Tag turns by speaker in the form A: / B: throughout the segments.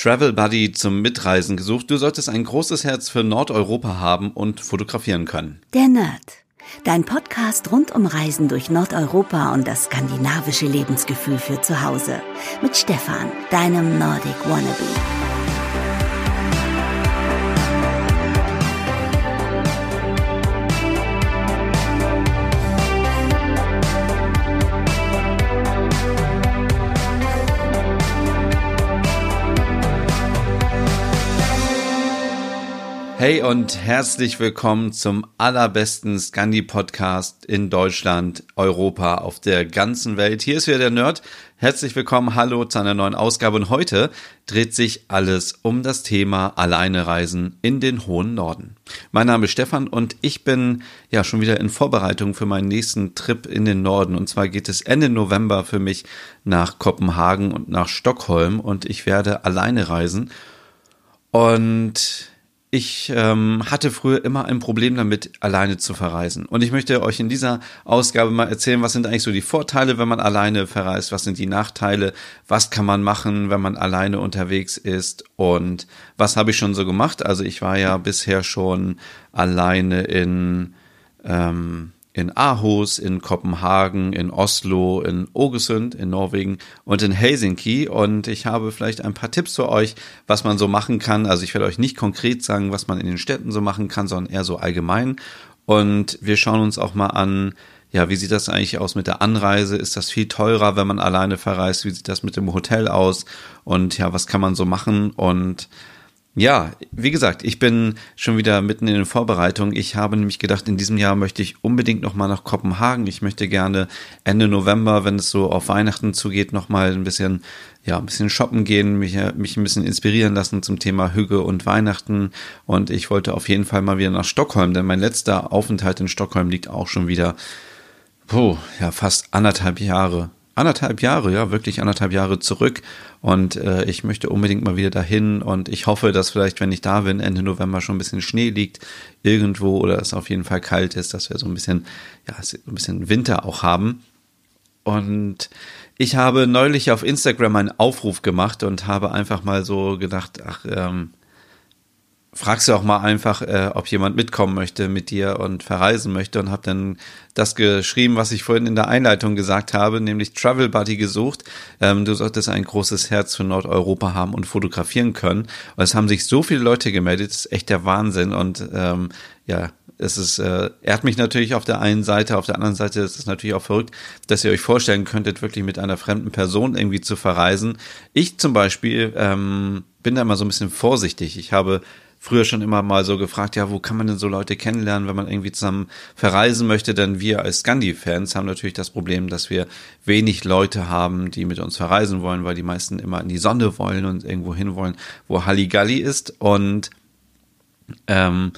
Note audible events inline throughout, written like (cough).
A: Travel Buddy zum Mitreisen gesucht. Du solltest ein großes Herz für Nordeuropa haben und fotografieren können.
B: Der Nerd. Dein Podcast rund um Reisen durch Nordeuropa und das skandinavische Lebensgefühl für zu Hause. Mit Stefan, deinem Nordic Wannabe.
A: Hey und herzlich willkommen zum allerbesten Scandi-Podcast in Deutschland, Europa, auf der ganzen Welt. Hier ist wieder der Nerd. Herzlich willkommen, hallo zu einer neuen Ausgabe. Und heute dreht sich alles um das Thema Alleinereisen in den hohen Norden. Mein Name ist Stefan und ich bin ja schon wieder in Vorbereitung für meinen nächsten Trip in den Norden. Und zwar geht es Ende November für mich nach Kopenhagen und nach Stockholm und ich werde alleine reisen. Und ich ähm, hatte früher immer ein Problem damit, alleine zu verreisen. Und ich möchte euch in dieser Ausgabe mal erzählen, was sind eigentlich so die Vorteile, wenn man alleine verreist, was sind die Nachteile, was kann man machen, wenn man alleine unterwegs ist und was habe ich schon so gemacht. Also ich war ja bisher schon alleine in ähm, in Aarhus, in Kopenhagen, in Oslo, in Ågesund, in Norwegen und in Helsinki. Und ich habe vielleicht ein paar Tipps für euch, was man so machen kann. Also ich werde euch nicht konkret sagen, was man in den Städten so machen kann, sondern eher so allgemein. Und wir schauen uns auch mal an, ja, wie sieht das eigentlich aus mit der Anreise? Ist das viel teurer, wenn man alleine verreist? Wie sieht das mit dem Hotel aus? Und ja, was kann man so machen? Und ja, wie gesagt, ich bin schon wieder mitten in den Vorbereitungen. Ich habe nämlich gedacht, in diesem Jahr möchte ich unbedingt nochmal nach Kopenhagen. Ich möchte gerne Ende November, wenn es so auf Weihnachten zugeht, nochmal ein bisschen, ja, ein bisschen shoppen gehen, mich, mich ein bisschen inspirieren lassen zum Thema Hüge und Weihnachten. Und ich wollte auf jeden Fall mal wieder nach Stockholm, denn mein letzter Aufenthalt in Stockholm liegt auch schon wieder, puh, ja, fast anderthalb Jahre anderthalb Jahre, ja, wirklich anderthalb Jahre zurück. Und äh, ich möchte unbedingt mal wieder dahin. Und ich hoffe, dass vielleicht, wenn ich da bin, Ende November schon ein bisschen Schnee liegt irgendwo oder es auf jeden Fall kalt ist, dass wir so ein bisschen, ja, so ein bisschen Winter auch haben. Und ich habe neulich auf Instagram einen Aufruf gemacht und habe einfach mal so gedacht, ach, ähm, fragst du auch mal einfach, äh, ob jemand mitkommen möchte mit dir und verreisen möchte und habe dann das geschrieben, was ich vorhin in der Einleitung gesagt habe, nämlich Travel Buddy gesucht. Ähm, du solltest ein großes Herz für Nordeuropa haben und fotografieren können. Und es haben sich so viele Leute gemeldet, das ist echt der Wahnsinn und ähm, ja, es ist, äh, ehrt mich natürlich auf der einen Seite, auf der anderen Seite ist es natürlich auch verrückt, dass ihr euch vorstellen könntet, wirklich mit einer fremden Person irgendwie zu verreisen. Ich zum Beispiel ähm, bin da immer so ein bisschen vorsichtig. Ich habe früher schon immer mal so gefragt, ja, wo kann man denn so Leute kennenlernen, wenn man irgendwie zusammen verreisen möchte? Denn wir als Scandi-Fans haben natürlich das Problem, dass wir wenig Leute haben, die mit uns verreisen wollen, weil die meisten immer in die Sonne wollen und irgendwo hin wollen, wo Halligalli ist. Und ähm,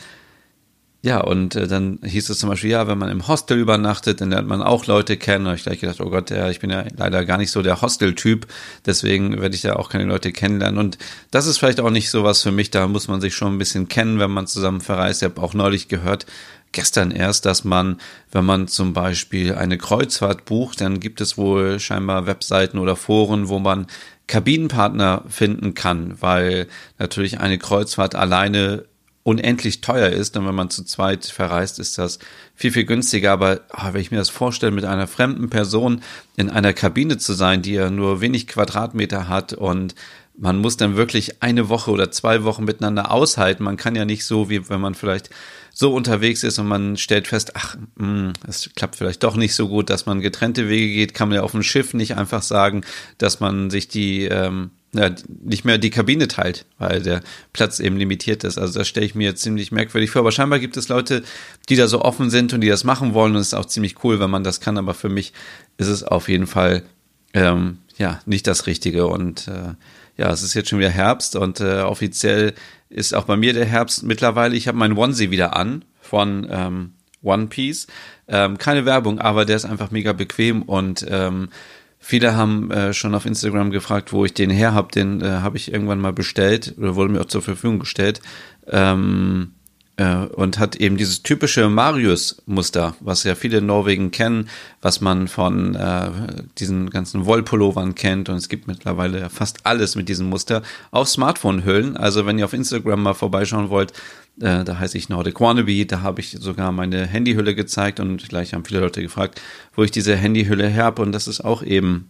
A: ja, und äh, dann hieß es zum Beispiel, ja, wenn man im Hostel übernachtet, dann lernt man auch Leute kennen. Und ich gleich gedacht, oh Gott, ja, ich bin ja leider gar nicht so der Hostel-Typ, deswegen werde ich ja auch keine Leute kennenlernen. Und das ist vielleicht auch nicht so was für mich, da muss man sich schon ein bisschen kennen, wenn man zusammen verreist. Ich habe auch neulich gehört, gestern erst, dass man, wenn man zum Beispiel eine Kreuzfahrt bucht, dann gibt es wohl scheinbar Webseiten oder Foren, wo man Kabinenpartner finden kann, weil natürlich eine Kreuzfahrt alleine unendlich teuer ist. Und wenn man zu zweit verreist, ist das viel, viel günstiger. Aber oh, wenn ich mir das vorstelle, mit einer fremden Person in einer Kabine zu sein, die ja nur wenig Quadratmeter hat und man muss dann wirklich eine Woche oder zwei Wochen miteinander aushalten. Man kann ja nicht so, wie wenn man vielleicht so unterwegs ist und man stellt fest, ach, hm, es klappt vielleicht doch nicht so gut, dass man getrennte Wege geht, kann man ja auf dem Schiff nicht einfach sagen, dass man sich die ähm, ja, nicht mehr die Kabine teilt, weil der Platz eben limitiert ist. Also das stelle ich mir ziemlich merkwürdig vor. Aber scheinbar gibt es Leute, die da so offen sind und die das machen wollen. Und es ist auch ziemlich cool, wenn man das kann. Aber für mich ist es auf jeden Fall ähm, ja nicht das Richtige. Und äh, ja, es ist jetzt schon wieder Herbst und äh, offiziell ist auch bei mir der Herbst mittlerweile. Ich habe meinen Onesie wieder an von ähm, One Piece. Ähm, keine Werbung, aber der ist einfach mega bequem und ähm, Viele haben äh, schon auf Instagram gefragt, wo ich den her habe. Den äh, habe ich irgendwann mal bestellt oder wurde mir auch zur Verfügung gestellt. Ähm, äh, und hat eben dieses typische Marius-Muster, was ja viele in Norwegen kennen, was man von äh, diesen ganzen Wollpullovern kennt und es gibt mittlerweile fast alles mit diesem Muster auf Smartphone-Hüllen. Also wenn ihr auf Instagram mal vorbeischauen wollt, äh, da heiße ich Nordic Wannabe, da habe ich sogar meine Handyhülle gezeigt und gleich haben viele Leute gefragt, wo ich diese Handyhülle habe und das ist auch eben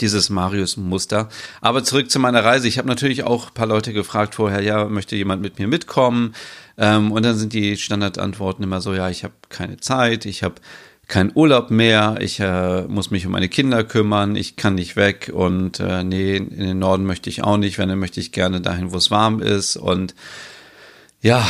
A: dieses Marius-Muster. Aber zurück zu meiner Reise. Ich habe natürlich auch ein paar Leute gefragt vorher, ja, möchte jemand mit mir mitkommen? Ähm, und dann sind die Standardantworten immer so, ja, ich habe keine Zeit, ich habe keinen Urlaub mehr, ich äh, muss mich um meine Kinder kümmern, ich kann nicht weg und äh, nee, in den Norden möchte ich auch nicht, wenn dann möchte ich gerne dahin, wo es warm ist. Und ja,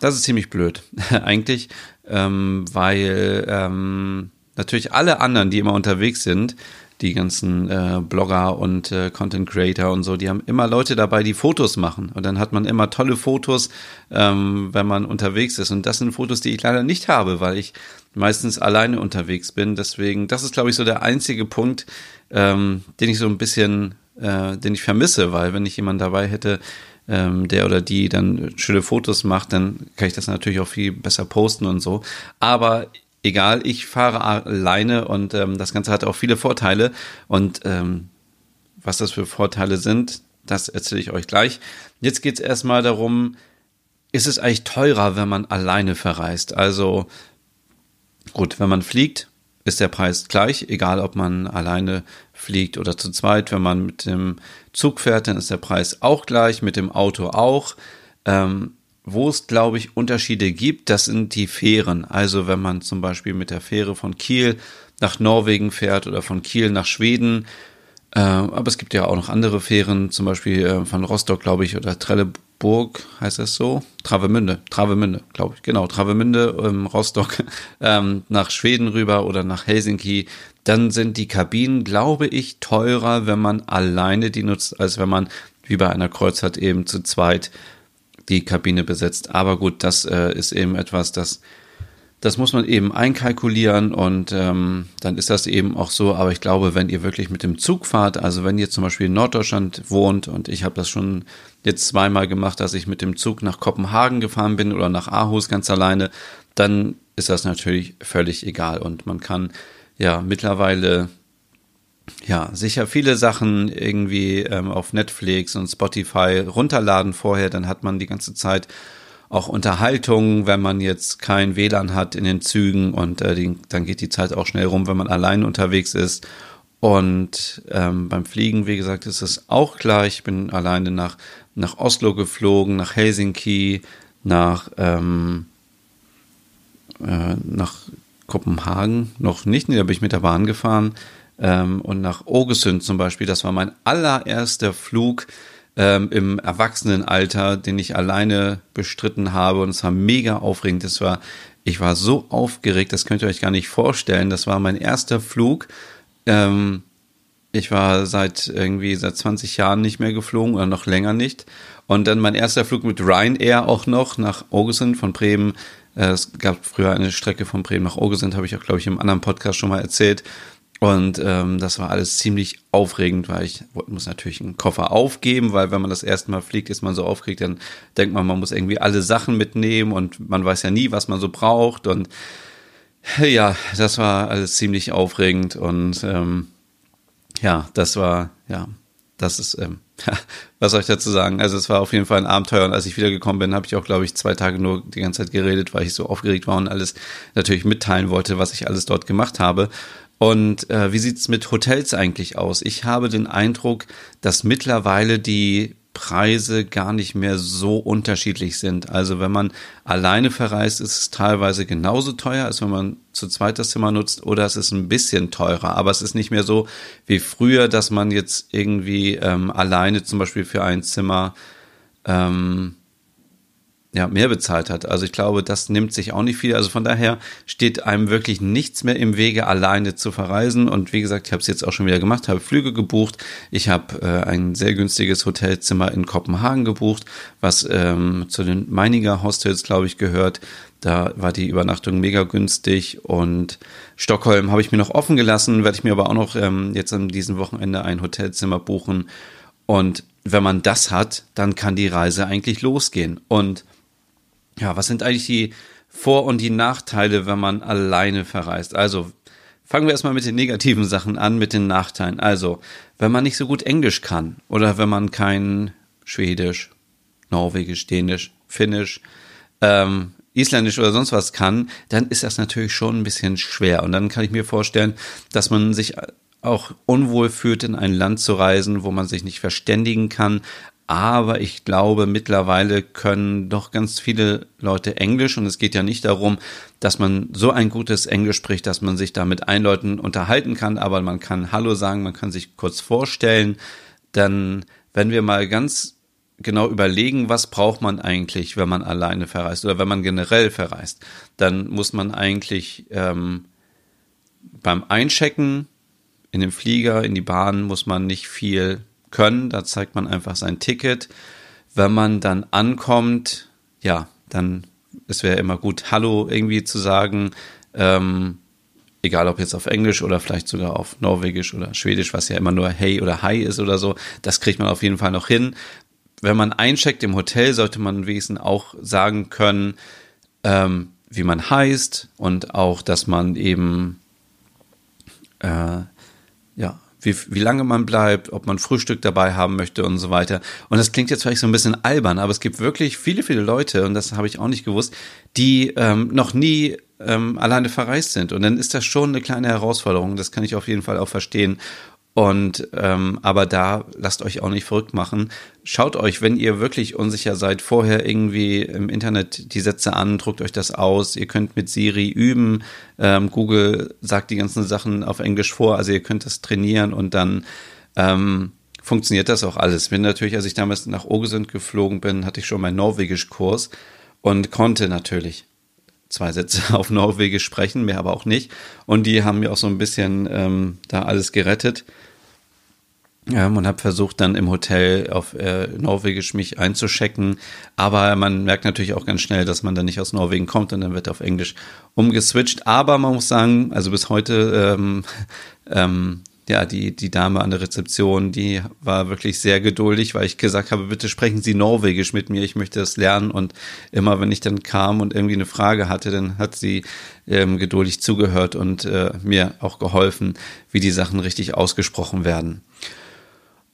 A: das ist ziemlich blöd, (laughs) eigentlich, ähm, weil ähm, natürlich alle anderen, die immer unterwegs sind, die ganzen äh, Blogger und äh, Content Creator und so, die haben immer Leute dabei, die Fotos machen. Und dann hat man immer tolle Fotos, ähm, wenn man unterwegs ist. Und das sind Fotos, die ich leider nicht habe, weil ich meistens alleine unterwegs bin. Deswegen, das ist, glaube ich, so der einzige Punkt, ähm, den ich so ein bisschen, äh, den ich vermisse, weil wenn ich jemanden dabei hätte, ähm, der oder die dann schöne Fotos macht, dann kann ich das natürlich auch viel besser posten und so. Aber egal, ich fahre alleine und ähm, das Ganze hat auch viele Vorteile. Und ähm, was das für Vorteile sind, das erzähle ich euch gleich. Jetzt geht es erstmal darum, ist es eigentlich teurer, wenn man alleine verreist? Also gut, wenn man fliegt, ist der Preis gleich, egal ob man alleine fliegt oder zu zweit. Wenn man mit dem Zug fährt, dann ist der Preis auch gleich, mit dem Auto auch. Ähm, wo es, glaube ich, Unterschiede gibt, das sind die Fähren. Also wenn man zum Beispiel mit der Fähre von Kiel nach Norwegen fährt oder von Kiel nach Schweden. Äh, aber es gibt ja auch noch andere Fähren, zum Beispiel äh, von Rostock, glaube ich, oder Trelleburg, heißt das so? Travemünde, Travemünde, glaube ich, genau, Travemünde, ähm, Rostock, (laughs) ähm, nach Schweden rüber oder nach Helsinki. Dann sind die Kabinen, glaube ich, teurer, wenn man alleine die nutzt, als wenn man wie bei einer Kreuzfahrt eben zu zweit die Kabine besetzt. Aber gut, das äh, ist eben etwas, das, das muss man eben einkalkulieren und ähm, dann ist das eben auch so. Aber ich glaube, wenn ihr wirklich mit dem Zug fahrt, also wenn ihr zum Beispiel in Norddeutschland wohnt und ich habe das schon jetzt zweimal gemacht, dass ich mit dem Zug nach Kopenhagen gefahren bin oder nach Aarhus ganz alleine, dann ist das natürlich völlig egal und man kann ja mittlerweile ja, sicher viele Sachen irgendwie ähm, auf Netflix und Spotify runterladen vorher, dann hat man die ganze Zeit auch Unterhaltung, wenn man jetzt kein WLAN hat in den Zügen und äh, die, dann geht die Zeit auch schnell rum, wenn man allein unterwegs ist. Und ähm, beim Fliegen, wie gesagt, ist es auch gleich. Ich bin alleine nach, nach Oslo geflogen, nach Helsinki, nach, ähm, äh, nach Kopenhagen noch nicht. Da bin ich mit der Bahn gefahren ähm, und nach Ogesund zum Beispiel. Das war mein allererster Flug ähm, im Erwachsenenalter, den ich alleine bestritten habe und es war mega aufregend. Das war, ich war so aufgeregt, das könnt ihr euch gar nicht vorstellen. Das war mein erster Flug. Ähm, ich war seit irgendwie seit 20 Jahren nicht mehr geflogen oder noch länger nicht. Und dann mein erster Flug mit Ryanair auch noch nach Ogesund von Bremen. Äh, es gab früher eine Strecke von Bremen nach Ogesund, habe ich auch, glaube ich, im anderen Podcast schon mal erzählt. Und ähm, das war alles ziemlich aufregend, weil ich muss natürlich einen Koffer aufgeben, weil wenn man das erste Mal fliegt, ist man so aufgeregt, dann denkt man, man muss irgendwie alle Sachen mitnehmen und man weiß ja nie, was man so braucht. Und ja, das war alles ziemlich aufregend und ähm, ja, das war, ja, das ist, ähm, (laughs) was soll ich dazu sagen? Also es war auf jeden Fall ein Abenteuer und als ich wiedergekommen bin, habe ich auch, glaube ich, zwei Tage nur die ganze Zeit geredet, weil ich so aufgeregt war und alles natürlich mitteilen wollte, was ich alles dort gemacht habe. Und äh, wie sieht's mit Hotels eigentlich aus? Ich habe den Eindruck, dass mittlerweile die Preise gar nicht mehr so unterschiedlich sind. Also wenn man alleine verreist, ist es teilweise genauso teuer, als wenn man zu zweit das Zimmer nutzt, oder es ist ein bisschen teurer. Aber es ist nicht mehr so wie früher, dass man jetzt irgendwie ähm, alleine zum Beispiel für ein Zimmer ähm, ja, mehr bezahlt hat. Also ich glaube, das nimmt sich auch nicht viel. Also von daher steht einem wirklich nichts mehr im Wege, alleine zu verreisen. Und wie gesagt, ich habe es jetzt auch schon wieder gemacht, habe Flüge gebucht. Ich habe äh, ein sehr günstiges Hotelzimmer in Kopenhagen gebucht, was ähm, zu den Meininger Hostels, glaube ich, gehört. Da war die Übernachtung mega günstig und Stockholm habe ich mir noch offen gelassen, werde ich mir aber auch noch ähm, jetzt an diesem Wochenende ein Hotelzimmer buchen. Und wenn man das hat, dann kann die Reise eigentlich losgehen. Und ja, was sind eigentlich die Vor- und die Nachteile, wenn man alleine verreist? Also, fangen wir erstmal mit den negativen Sachen an, mit den Nachteilen. Also, wenn man nicht so gut Englisch kann oder wenn man kein Schwedisch, Norwegisch, Dänisch, Finnisch, ähm, Isländisch oder sonst was kann, dann ist das natürlich schon ein bisschen schwer. Und dann kann ich mir vorstellen, dass man sich auch unwohl fühlt, in ein Land zu reisen, wo man sich nicht verständigen kann. Aber ich glaube, mittlerweile können doch ganz viele Leute Englisch und es geht ja nicht darum, dass man so ein gutes Englisch spricht, dass man sich da mit ein Leuten unterhalten kann, aber man kann Hallo sagen, man kann sich kurz vorstellen. Dann, wenn wir mal ganz genau überlegen, was braucht man eigentlich, wenn man alleine verreist oder wenn man generell verreist, dann muss man eigentlich ähm, beim Einchecken in den Flieger, in die Bahn muss man nicht viel können. Da zeigt man einfach sein Ticket. Wenn man dann ankommt, ja, dann es wäre immer gut, Hallo irgendwie zu sagen. Ähm, egal ob jetzt auf Englisch oder vielleicht sogar auf Norwegisch oder Schwedisch, was ja immer nur Hey oder Hi ist oder so. Das kriegt man auf jeden Fall noch hin. Wenn man eincheckt im Hotel, sollte man wenigstens auch sagen können, ähm, wie man heißt und auch, dass man eben äh, ja, wie, wie lange man bleibt, ob man Frühstück dabei haben möchte und so weiter. Und das klingt jetzt vielleicht so ein bisschen albern, aber es gibt wirklich viele, viele Leute, und das habe ich auch nicht gewusst, die ähm, noch nie ähm, alleine verreist sind. Und dann ist das schon eine kleine Herausforderung. Das kann ich auf jeden Fall auch verstehen. Und ähm, aber da lasst euch auch nicht verrückt machen. Schaut euch, wenn ihr wirklich unsicher seid, vorher irgendwie im Internet die Sätze an, druckt euch das aus. Ihr könnt mit Siri üben. Ähm, Google sagt die ganzen Sachen auf Englisch vor, also ihr könnt das trainieren und dann ähm, funktioniert das auch alles. Bin natürlich, als ich damals nach Ogesund geflogen bin, hatte ich schon meinen Norwegisch-Kurs und konnte natürlich zwei Sätze (laughs) auf Norwegisch sprechen, mehr aber auch nicht. Und die haben mir auch so ein bisschen ähm, da alles gerettet. Ja, und habe versucht dann im Hotel auf äh, Norwegisch mich einzuschecken. Aber man merkt natürlich auch ganz schnell, dass man dann nicht aus Norwegen kommt und dann wird auf Englisch umgeswitcht. Aber man muss sagen, also bis heute ähm, ähm, ja, die, die Dame an der Rezeption, die war wirklich sehr geduldig, weil ich gesagt habe, bitte sprechen Sie Norwegisch mit mir, ich möchte das lernen. Und immer, wenn ich dann kam und irgendwie eine Frage hatte, dann hat sie ähm, geduldig zugehört und äh, mir auch geholfen, wie die Sachen richtig ausgesprochen werden.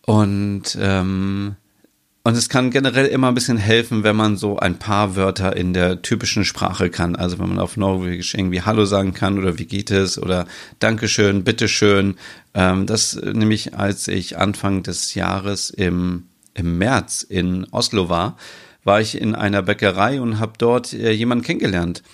A: Und ähm, und es kann generell immer ein bisschen helfen, wenn man so ein paar Wörter in der typischen Sprache kann. Also wenn man auf Norwegisch irgendwie Hallo sagen kann oder wie geht es oder Dankeschön, Bitteschön. Ähm, das nämlich, als ich Anfang des Jahres im, im März in Oslo war, war ich in einer Bäckerei und habe dort äh, jemanden kennengelernt.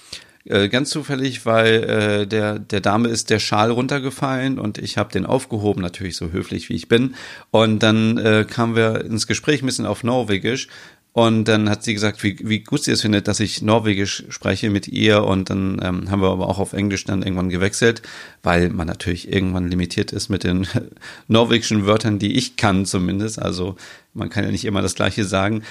A: Äh, ganz zufällig, weil äh, der, der Dame ist der Schal runtergefallen und ich habe den aufgehoben, natürlich so höflich wie ich bin. Und dann äh, kamen wir ins Gespräch ein bisschen auf Norwegisch. Und dann hat sie gesagt, wie, wie gut sie es findet, dass ich Norwegisch spreche mit ihr. Und dann ähm, haben wir aber auch auf Englisch dann irgendwann gewechselt, weil man natürlich irgendwann limitiert ist mit den (laughs) norwegischen Wörtern, die ich kann zumindest. Also man kann ja nicht immer das Gleiche sagen.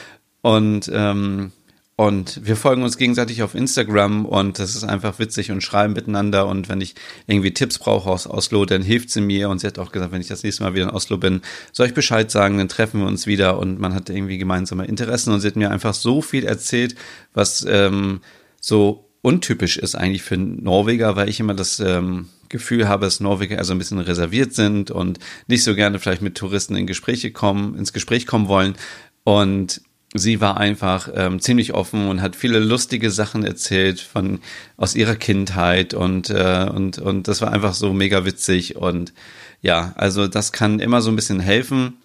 A: Und ähm, und wir folgen uns gegenseitig auf Instagram und das ist einfach witzig und schreiben miteinander. Und wenn ich irgendwie Tipps brauche aus Oslo, dann hilft sie mir. Und sie hat auch gesagt, wenn ich das nächste Mal wieder in Oslo bin, soll ich Bescheid sagen, dann treffen wir uns wieder und man hat irgendwie gemeinsame Interessen. Und sie hat mir einfach so viel erzählt, was ähm, so untypisch ist eigentlich für Norweger, weil ich immer das ähm, Gefühl habe, dass Norweger also ein bisschen reserviert sind und nicht so gerne vielleicht mit Touristen in Gespräche kommen, ins Gespräch kommen wollen. Und sie war einfach ähm, ziemlich offen und hat viele lustige Sachen erzählt von aus ihrer Kindheit und äh, und und das war einfach so mega witzig und ja, also das kann immer so ein bisschen helfen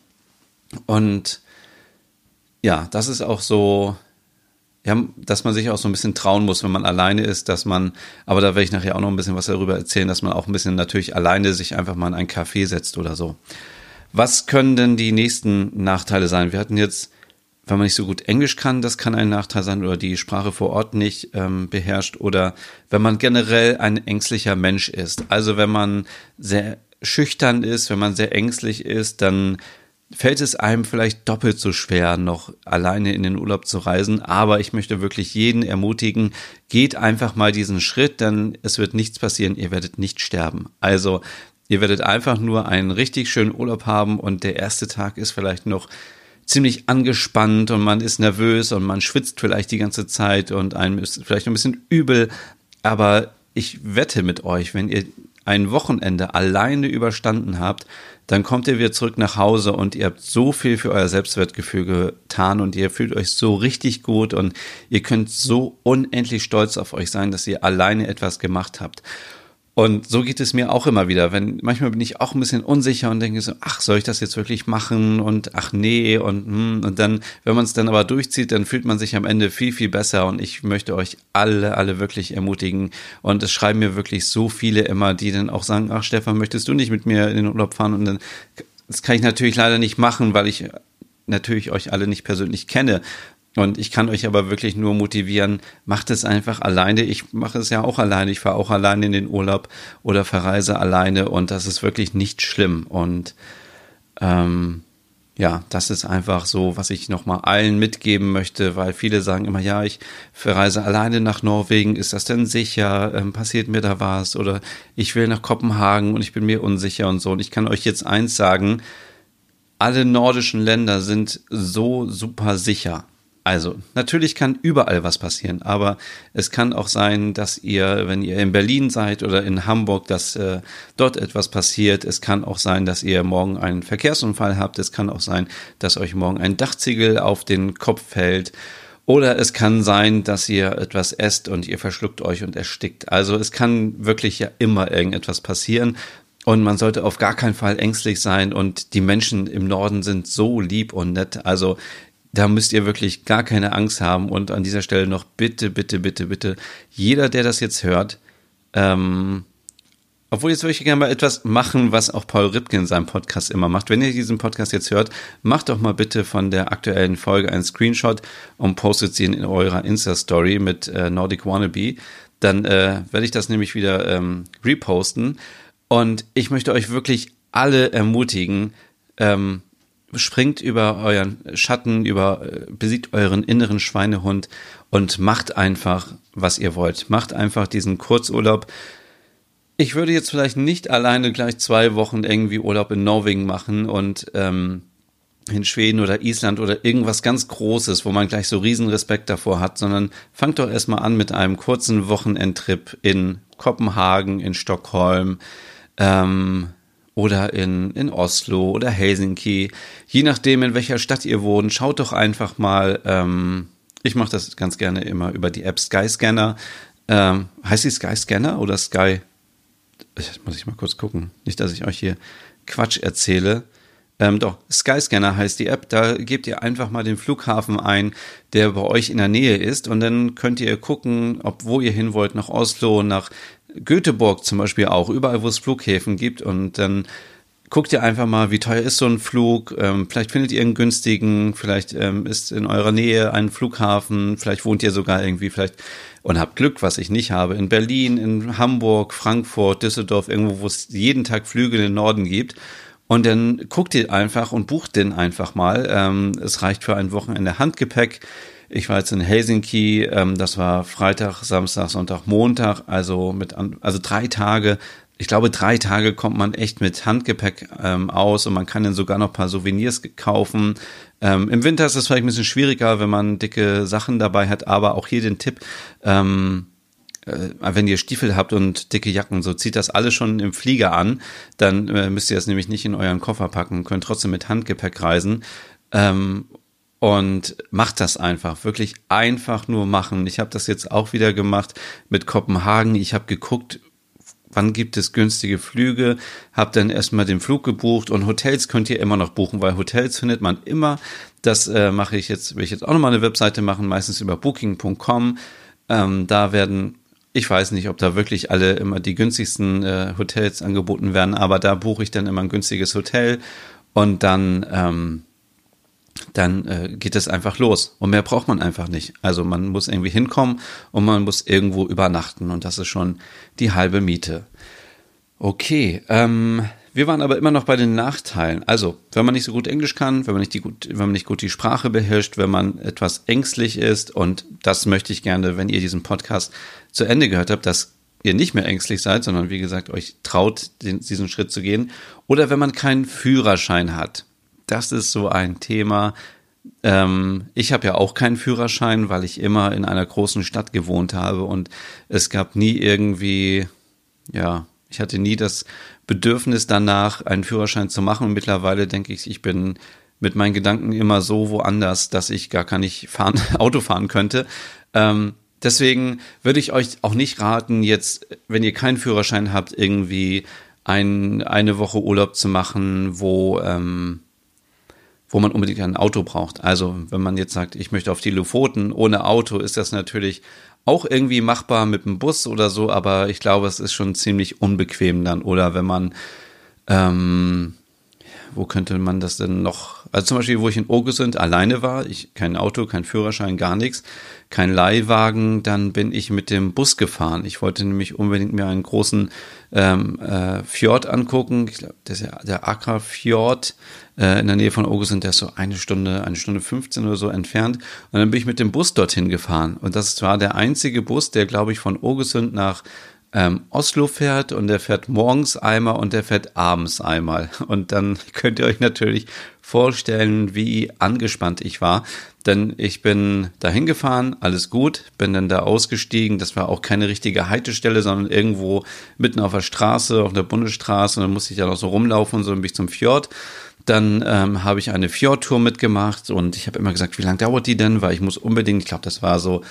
A: und ja, das ist auch so ja, dass man sich auch so ein bisschen trauen muss, wenn man alleine ist, dass man, aber da werde ich nachher auch noch ein bisschen was darüber erzählen, dass man auch ein bisschen natürlich alleine sich einfach mal in ein Café setzt oder so. Was können denn die nächsten Nachteile sein? Wir hatten jetzt wenn man nicht so gut Englisch kann, das kann ein Nachteil sein oder die Sprache vor Ort nicht ähm, beherrscht oder wenn man generell ein ängstlicher Mensch ist. Also wenn man sehr schüchtern ist, wenn man sehr ängstlich ist, dann fällt es einem vielleicht doppelt so schwer, noch alleine in den Urlaub zu reisen. Aber ich möchte wirklich jeden ermutigen, geht einfach mal diesen Schritt, denn es wird nichts passieren, ihr werdet nicht sterben. Also ihr werdet einfach nur einen richtig schönen Urlaub haben und der erste Tag ist vielleicht noch ziemlich angespannt und man ist nervös und man schwitzt vielleicht die ganze Zeit und einem ist vielleicht ein bisschen übel. Aber ich wette mit euch, wenn ihr ein Wochenende alleine überstanden habt, dann kommt ihr wieder zurück nach Hause und ihr habt so viel für euer Selbstwertgefühl getan und ihr fühlt euch so richtig gut und ihr könnt so unendlich stolz auf euch sein, dass ihr alleine etwas gemacht habt. Und so geht es mir auch immer wieder, wenn manchmal bin ich auch ein bisschen unsicher und denke so, ach, soll ich das jetzt wirklich machen? Und ach nee und hm, und dann, wenn man es dann aber durchzieht, dann fühlt man sich am Ende viel viel besser. Und ich möchte euch alle alle wirklich ermutigen. Und es schreiben mir wirklich so viele immer, die dann auch sagen, ach Stefan, möchtest du nicht mit mir in den Urlaub fahren? Und dann das kann ich natürlich leider nicht machen, weil ich natürlich euch alle nicht persönlich kenne, und ich kann euch aber wirklich nur motivieren, macht es einfach alleine. Ich mache es ja auch alleine. Ich fahre auch alleine in den Urlaub oder verreise alleine und das ist wirklich nicht schlimm. Und ähm, ja, das ist einfach so, was ich nochmal allen mitgeben möchte, weil viele sagen immer, ja, ich verreise alleine nach Norwegen, ist das denn sicher? Ähm, passiert mir da was? Oder ich will nach Kopenhagen und ich bin mir unsicher und so. Und ich kann euch jetzt eins sagen, alle nordischen Länder sind so super sicher. Also, natürlich kann überall was passieren, aber es kann auch sein, dass ihr, wenn ihr in Berlin seid oder in Hamburg, dass äh, dort etwas passiert. Es kann auch sein, dass ihr morgen einen Verkehrsunfall habt. Es kann auch sein, dass euch morgen ein Dachziegel auf den Kopf fällt. Oder es kann sein, dass ihr etwas esst und ihr verschluckt euch und erstickt. Also es kann wirklich ja immer irgendetwas passieren. Und man sollte auf gar keinen Fall ängstlich sein. Und die Menschen im Norden sind so lieb und nett. Also da müsst ihr wirklich gar keine Angst haben. Und an dieser Stelle noch bitte, bitte, bitte, bitte, jeder, der das jetzt hört, ähm, obwohl jetzt würde ich gerne mal etwas machen, was auch Paul Ripke in seinem Podcast immer macht. Wenn ihr diesen Podcast jetzt hört, macht doch mal bitte von der aktuellen Folge einen Screenshot und postet sie in eurer Insta-Story mit äh, Nordic Wannabe. Dann äh, werde ich das nämlich wieder ähm, reposten. Und ich möchte euch wirklich alle ermutigen, ähm, springt über euren Schatten, über äh, besiegt euren inneren Schweinehund und macht einfach, was ihr wollt. Macht einfach diesen Kurzurlaub. Ich würde jetzt vielleicht nicht alleine gleich zwei Wochen irgendwie Urlaub in Norwegen machen und ähm, in Schweden oder Island oder irgendwas ganz Großes, wo man gleich so riesen Respekt davor hat, sondern fangt doch erstmal an mit einem kurzen Wochenendtrip in Kopenhagen, in Stockholm, ähm, oder in, in Oslo oder Helsinki. Je nachdem, in welcher Stadt ihr wohnt, schaut doch einfach mal. Ähm, ich mache das ganz gerne immer über die App Skyscanner. Ähm, heißt die Skyscanner oder Sky? Ich, muss ich mal kurz gucken. Nicht, dass ich euch hier Quatsch erzähle. Ähm, doch, Skyscanner heißt die App. Da gebt ihr einfach mal den Flughafen ein, der bei euch in der Nähe ist. Und dann könnt ihr gucken, ob wo ihr hin wollt, nach Oslo, nach Göteborg zum Beispiel auch, überall wo es Flughäfen gibt und dann guckt ihr einfach mal, wie teuer ist so ein Flug. Ähm, vielleicht findet ihr einen günstigen, vielleicht ähm, ist in eurer Nähe ein Flughafen, vielleicht wohnt ihr sogar irgendwie, vielleicht und habt Glück, was ich nicht habe, in Berlin, in Hamburg, Frankfurt, Düsseldorf, irgendwo, wo es jeden Tag Flüge in den Norden gibt. Und dann guckt ihr einfach und bucht den einfach mal. Ähm, es reicht für ein Wochenende Handgepäck. Ich war jetzt in Helsinki, ähm, das war Freitag, Samstag, Sonntag, Montag, also mit also drei Tage. Ich glaube, drei Tage kommt man echt mit Handgepäck ähm, aus und man kann dann sogar noch ein paar Souvenirs kaufen. Ähm, Im Winter ist es vielleicht ein bisschen schwieriger, wenn man dicke Sachen dabei hat, aber auch hier den Tipp, ähm, äh, wenn ihr Stiefel habt und dicke Jacken, so zieht das alles schon im Flieger an, dann äh, müsst ihr das nämlich nicht in euren Koffer packen, könnt trotzdem mit Handgepäck reisen. Ähm, und macht das einfach, wirklich einfach nur machen. Ich habe das jetzt auch wieder gemacht mit Kopenhagen. Ich habe geguckt, wann gibt es günstige Flüge, habe dann erstmal den Flug gebucht und Hotels könnt ihr immer noch buchen, weil Hotels findet man immer. Das äh, mache ich jetzt, will ich jetzt auch nochmal eine Webseite machen, meistens über booking.com. Ähm, da werden ich weiß nicht, ob da wirklich alle immer die günstigsten äh, Hotels angeboten werden, aber da buche ich dann immer ein günstiges Hotel und dann ähm, dann äh, geht es einfach los. Und mehr braucht man einfach nicht. Also man muss irgendwie hinkommen und man muss irgendwo übernachten und das ist schon die halbe Miete. Okay, ähm, wir waren aber immer noch bei den Nachteilen. Also, wenn man nicht so gut Englisch kann, wenn man nicht, die gut, wenn man nicht gut die Sprache beherrscht, wenn man etwas ängstlich ist, und das möchte ich gerne, wenn ihr diesen Podcast zu Ende gehört habt, dass ihr nicht mehr ängstlich seid, sondern wie gesagt, euch traut, den, diesen Schritt zu gehen. Oder wenn man keinen Führerschein hat das ist so ein Thema, ähm, ich habe ja auch keinen Führerschein, weil ich immer in einer großen Stadt gewohnt habe und es gab nie irgendwie, ja, ich hatte nie das Bedürfnis danach, einen Führerschein zu machen. Und mittlerweile denke ich, ich bin mit meinen Gedanken immer so woanders, dass ich gar gar nicht fahren, (laughs) Auto fahren könnte. Ähm, deswegen würde ich euch auch nicht raten, jetzt, wenn ihr keinen Führerschein habt, irgendwie ein, eine Woche Urlaub zu machen, wo, ähm, wo man unbedingt ein Auto braucht. Also wenn man jetzt sagt, ich möchte auf die Lofoten ohne Auto, ist das natürlich auch irgendwie machbar mit dem Bus oder so, aber ich glaube, es ist schon ziemlich unbequem dann. Oder wenn man, ähm, wo könnte man das denn noch? Also zum Beispiel, wo ich in Ogesund alleine war, ich kein Auto, kein Führerschein, gar nichts, kein Leihwagen, dann bin ich mit dem Bus gefahren. Ich wollte nämlich unbedingt mir einen großen ähm, äh, Fjord angucken. Ich glaube, das ist ja der Accra Fjord äh, in der Nähe von Ogesund, der ist so eine Stunde, eine Stunde 15 oder so entfernt. Und dann bin ich mit dem Bus dorthin gefahren. Und das war der einzige Bus, der, glaube ich, von Ogesund nach ähm, Oslo fährt und der fährt morgens einmal und der fährt abends einmal. (laughs) Und dann könnt ihr euch natürlich vorstellen, wie angespannt ich war. Denn ich bin dahin gefahren, alles gut, bin dann da ausgestiegen. Das war auch keine richtige Haltestelle, sondern irgendwo mitten auf der Straße, auf der Bundesstraße. Und dann musste ich ja noch so rumlaufen und so ein bisschen zum Fjord. Dann ähm, habe ich eine Fjordtour mitgemacht und ich habe immer gesagt, wie lange dauert die denn? Weil ich muss unbedingt, ich glaube, das war so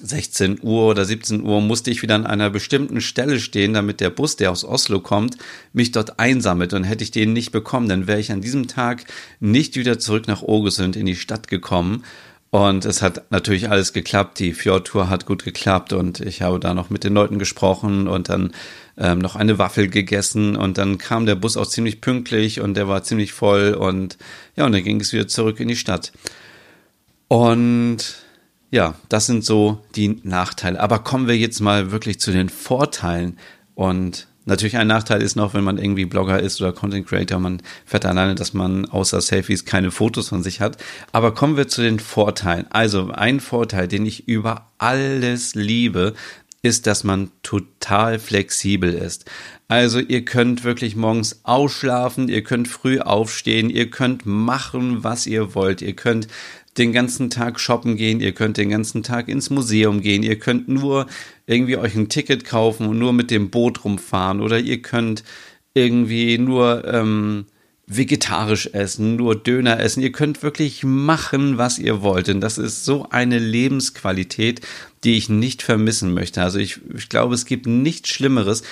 A: 16 Uhr oder 17 Uhr musste ich wieder an einer bestimmten Stelle stehen, damit der Bus, der aus Oslo kommt, mich dort einsammelt. Und hätte ich den nicht bekommen, dann wäre ich an diesem Tag nicht wieder zurück nach Ogesund in die Stadt gekommen. Und es hat natürlich alles geklappt. Die Fjordtour hat gut geklappt und ich habe da noch mit den Leuten gesprochen und dann ähm, noch eine Waffel gegessen und dann kam der Bus auch ziemlich pünktlich und der war ziemlich voll und ja, und dann ging es wieder zurück in die Stadt. Und ja, das sind so die Nachteile. Aber kommen wir jetzt mal wirklich zu den Vorteilen. Und natürlich ein Nachteil ist noch, wenn man irgendwie Blogger ist oder Content Creator, man fährt alleine, dass man außer Selfies keine Fotos von sich hat. Aber kommen wir zu den Vorteilen. Also ein Vorteil, den ich über alles liebe, ist, dass man total flexibel ist. Also ihr könnt wirklich morgens ausschlafen, ihr könnt früh aufstehen, ihr könnt machen, was ihr wollt. Ihr könnt den ganzen Tag shoppen gehen, ihr könnt den ganzen Tag ins Museum gehen, ihr könnt nur irgendwie euch ein Ticket kaufen und nur mit dem Boot rumfahren oder ihr könnt irgendwie nur ähm, vegetarisch essen, nur Döner essen. Ihr könnt wirklich machen, was ihr wollt. Und das ist so eine Lebensqualität, die ich nicht vermissen möchte. Also ich, ich glaube, es gibt nichts Schlimmeres,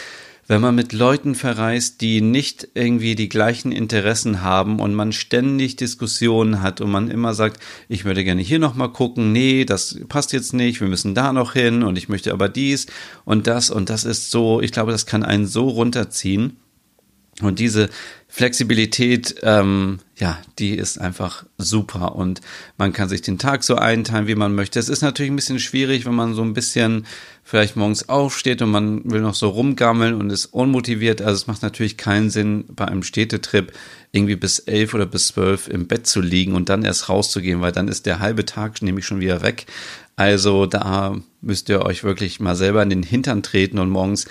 A: wenn man mit Leuten verreist, die nicht irgendwie die gleichen Interessen haben und man ständig Diskussionen hat und man immer sagt, ich würde gerne hier noch mal gucken, nee, das passt jetzt nicht, wir müssen da noch hin und ich möchte aber dies und das und das ist so, ich glaube, das kann einen so runterziehen. Und diese Flexibilität, ähm, ja, die ist einfach super und man kann sich den Tag so einteilen, wie man möchte. Es ist natürlich ein bisschen schwierig, wenn man so ein bisschen vielleicht morgens aufsteht und man will noch so rumgammeln und ist unmotiviert. Also es macht natürlich keinen Sinn, bei einem Städtetrip irgendwie bis elf oder bis zwölf im Bett zu liegen und dann erst rauszugehen, weil dann ist der halbe Tag nämlich schon wieder weg. Also da müsst ihr euch wirklich mal selber in den Hintern treten und morgens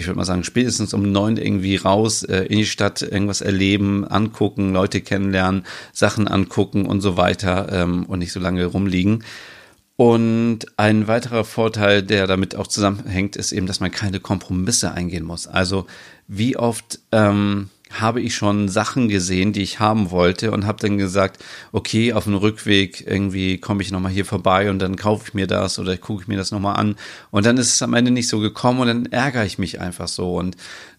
A: ich würde mal sagen, spätestens um neun irgendwie raus äh, in die Stadt, irgendwas erleben, angucken, Leute kennenlernen, Sachen angucken und so weiter ähm, und nicht so lange rumliegen. Und ein weiterer Vorteil, der damit auch zusammenhängt, ist eben, dass man keine Kompromisse eingehen muss. Also wie oft ähm, habe ich schon Sachen gesehen, die ich haben wollte und habe dann gesagt, okay, auf dem Rückweg irgendwie komme ich nochmal hier vorbei und dann kaufe ich mir das oder gucke ich mir das nochmal an. Und dann ist es am Ende nicht so gekommen und dann ärgere ich mich einfach so. Und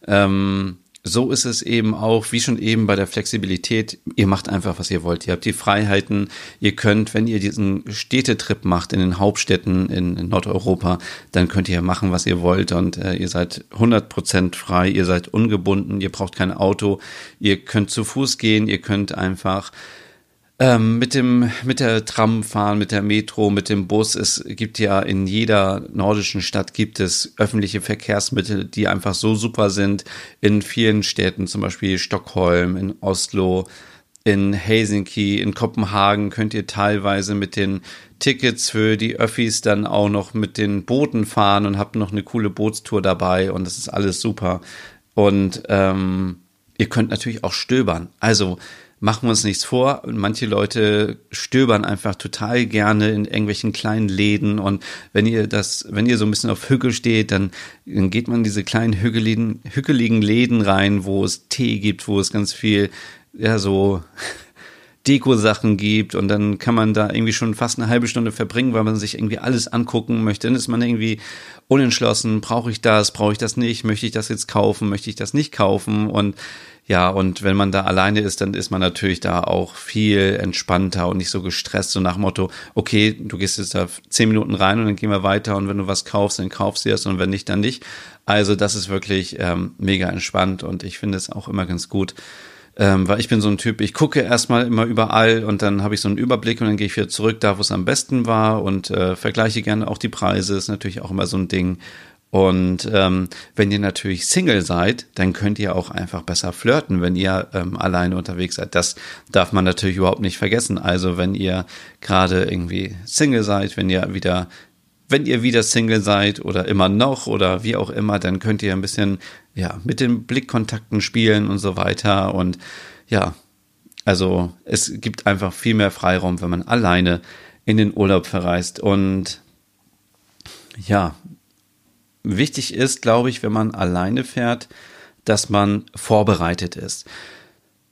A: ähm, so ist es eben auch, wie schon eben bei der Flexibilität, ihr macht einfach, was ihr wollt. Ihr habt die Freiheiten, ihr könnt, wenn ihr diesen Städtetrip macht in den Hauptstädten in, in Nordeuropa, dann könnt ihr machen, was ihr wollt. Und äh, ihr seid 100% frei, ihr seid ungebunden, ihr braucht kein Auto, ihr könnt zu Fuß gehen, ihr könnt einfach ähm, mit dem, mit der Tram fahren, mit der Metro, mit dem Bus. Es gibt ja in jeder nordischen Stadt gibt es öffentliche Verkehrsmittel, die einfach so super sind. In vielen Städten, zum Beispiel Stockholm, in Oslo, in Helsinki, in Kopenhagen könnt ihr teilweise mit den Tickets für die Öffis dann auch noch mit den Booten fahren und habt noch eine coole Bootstour dabei und das ist alles super. Und ähm, ihr könnt natürlich auch stöbern. Also machen wir uns nichts vor. Manche Leute stöbern einfach total gerne in irgendwelchen kleinen Läden und wenn ihr das, wenn ihr so ein bisschen auf Hügel steht, dann, dann geht man in diese kleinen hügeligen, hügeligen Läden rein, wo es Tee gibt, wo es ganz viel, ja, so Deko-Sachen gibt und dann kann man da irgendwie schon fast eine halbe Stunde verbringen, weil man sich irgendwie alles angucken möchte. Dann ist man irgendwie unentschlossen, brauche ich das, brauche ich das nicht, möchte ich das jetzt kaufen, möchte ich das nicht kaufen? Und ja, und wenn man da alleine ist, dann ist man natürlich da auch viel entspannter und nicht so gestresst, so nach Motto, okay, du gehst jetzt da zehn Minuten rein und dann gehen wir weiter und wenn du was kaufst, dann kaufst du es und wenn nicht, dann nicht. Also das ist wirklich ähm, mega entspannt und ich finde es auch immer ganz gut, ähm, weil ich bin so ein Typ, ich gucke erstmal immer überall und dann habe ich so einen Überblick und dann gehe ich wieder zurück da, wo es am besten war und äh, vergleiche gerne auch die Preise, ist natürlich auch immer so ein Ding. Und ähm, wenn ihr natürlich Single seid, dann könnt ihr auch einfach besser flirten, wenn ihr ähm, alleine unterwegs seid. Das darf man natürlich überhaupt nicht vergessen. Also wenn ihr gerade irgendwie Single seid, wenn ihr wieder wenn ihr wieder Single seid oder immer noch oder wie auch immer, dann könnt ihr ein bisschen ja mit den Blickkontakten spielen und so weiter und ja, also es gibt einfach viel mehr Freiraum, wenn man alleine in den Urlaub verreist und ja, wichtig ist, glaube ich, wenn man alleine fährt, dass man vorbereitet ist.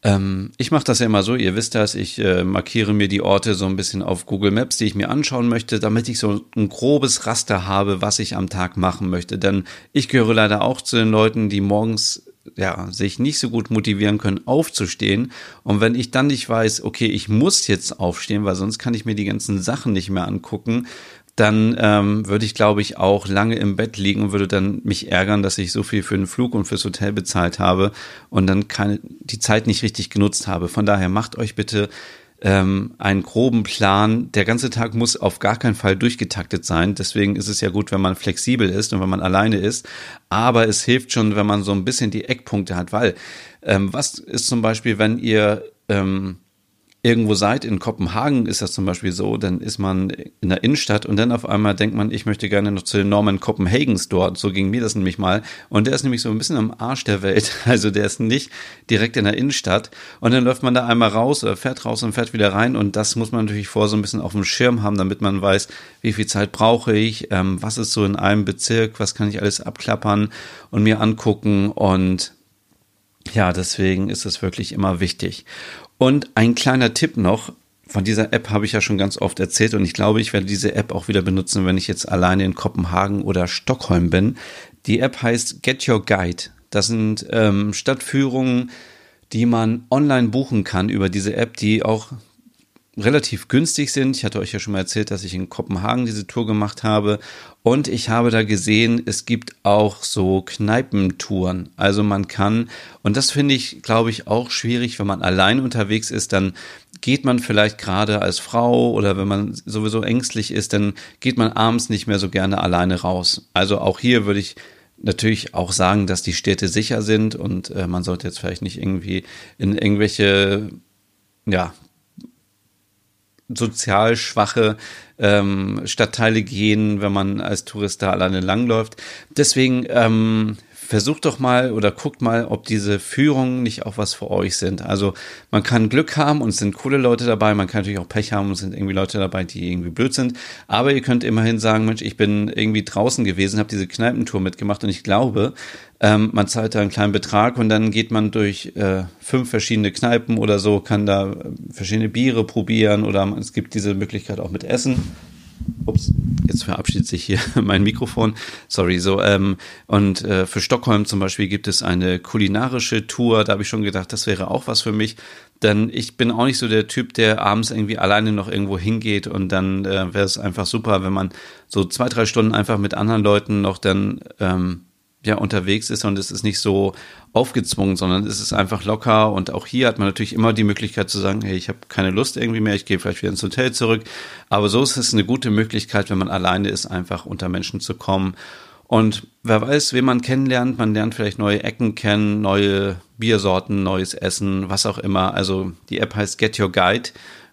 A: Ähm, ich mache das ja immer so, ihr wisst das, ich äh, markiere mir die Orte so ein bisschen auf Google Maps, die ich mir anschauen möchte, damit ich so ein grobes Raster habe, was ich am Tag machen möchte. Denn ich gehöre leider auch zu den Leuten, die morgens ja, sich nicht so gut motivieren können, aufzustehen. Und wenn ich dann nicht weiß, okay, ich muss jetzt aufstehen, weil sonst kann ich mir die ganzen Sachen nicht mehr angucken, dann ähm, würde ich, glaube ich, auch lange im Bett liegen und würde dann mich ärgern, dass ich so viel für den Flug und fürs Hotel bezahlt habe und dann keine, die Zeit nicht richtig genutzt habe. Von daher macht euch bitte ähm, einen groben Plan. Der ganze Tag muss auf gar keinen Fall durchgetaktet sein. Deswegen ist es ja gut, wenn man flexibel ist und wenn man alleine ist. Aber es hilft schon, wenn man so ein bisschen die Eckpunkte hat, weil ähm, was ist zum Beispiel, wenn ihr ähm, irgendwo seid, in Kopenhagen ist das zum Beispiel so, dann ist man in der Innenstadt und dann auf einmal denkt man, ich möchte gerne noch zu den Norman Copenhagens dort. So ging mir das nämlich mal. Und der ist nämlich so ein bisschen am Arsch der Welt. (laughs) Also der ist nicht direkt in der Innenstadt. Und dann läuft man da einmal raus oder fährt raus und fährt wieder rein. Und das muss man natürlich vor so ein bisschen auf dem Schirm haben, damit man weiß, wie viel Zeit brauche ich, ähm, was ist so in einem Bezirk, was kann ich alles abklappern und mir angucken. Und ja, deswegen ist es wirklich immer wichtig. Und ein kleiner Tipp noch, von dieser App habe ich ja schon ganz oft erzählt und ich glaube, ich werde diese App auch wieder benutzen, wenn ich jetzt alleine in Kopenhagen oder Stockholm bin. Die App heißt Get Your Guide. Das sind ähm, Stadtführungen, die man online buchen kann über diese App, die auch relativ günstig sind. Ich hatte euch ja schon mal erzählt, dass ich in Kopenhagen diese Tour gemacht habe. Und ich habe da gesehen, es gibt auch so Kneipentouren. Also man kann, und das finde ich, glaube ich, auch schwierig, wenn man allein unterwegs ist, dann geht man vielleicht gerade als Frau oder wenn man sowieso ängstlich ist, dann geht man abends nicht mehr so gerne alleine raus. Also auch hier würde ich natürlich auch sagen, dass die Städte sicher sind und äh, man sollte jetzt vielleicht nicht irgendwie in irgendwelche ja, sozial schwache ähm, Stadtteile gehen, wenn man als Tourist da alleine langläuft. Deswegen ähm, versucht doch mal oder guckt mal, ob diese Führungen nicht auch was für euch sind. Also man kann Glück haben und es sind coole Leute dabei, man kann natürlich auch Pech haben und sind irgendwie Leute dabei, die irgendwie blöd sind. Aber ihr könnt immerhin sagen, Mensch, ich bin irgendwie draußen gewesen, habe diese Kneipentour mitgemacht und ich glaube, ähm, man zahlt da einen kleinen Betrag und dann geht man durch äh, fünf verschiedene Kneipen oder so, kann da verschiedene Biere probieren oder es gibt diese Möglichkeit auch mit Essen. Ups, jetzt verabschiedet sich hier (laughs) mein Mikrofon. Sorry, so. Ähm, und äh, für Stockholm zum Beispiel gibt es eine kulinarische Tour. Da habe ich schon gedacht, das wäre auch was für mich. Denn ich bin auch nicht so der Typ, der abends irgendwie alleine noch irgendwo hingeht und dann äh, wäre es einfach super, wenn man so zwei, drei Stunden einfach mit anderen Leuten noch dann ähm, ja unterwegs ist und es ist nicht so aufgezwungen, sondern es ist einfach locker. Und auch hier hat man natürlich immer die Möglichkeit zu sagen, hey, ich habe keine Lust irgendwie mehr, ich gehe vielleicht wieder ins Hotel zurück, aber so ist es eine gute Möglichkeit, wenn man alleine ist, einfach unter Menschen zu kommen. Und wer weiß, wen man kennenlernt, man lernt vielleicht neue Ecken kennen, neue Biersorten, neues Essen, was auch immer. Also die App heißt Get Your Guide.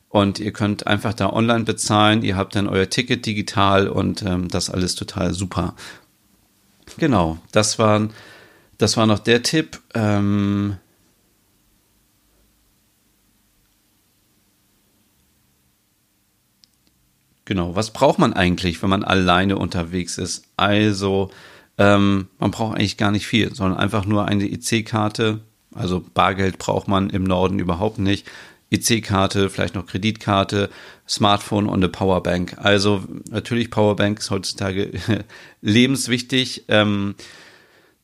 A: Und ihr könnt einfach da online bezahlen, ihr habt dann euer Ticket digital und ähm, das alles total super. Genau, das war, das war noch der Tipp. Ähm genau, was braucht man eigentlich, wenn man alleine unterwegs ist? Also, ähm, man braucht eigentlich gar nicht viel, sondern einfach nur eine EC-Karte. Also Bargeld braucht man im Norden überhaupt nicht. EC-Karte, vielleicht noch Kreditkarte, Smartphone und eine Powerbank. Also natürlich Powerbank ist heutzutage (laughs) lebenswichtig. Ähm,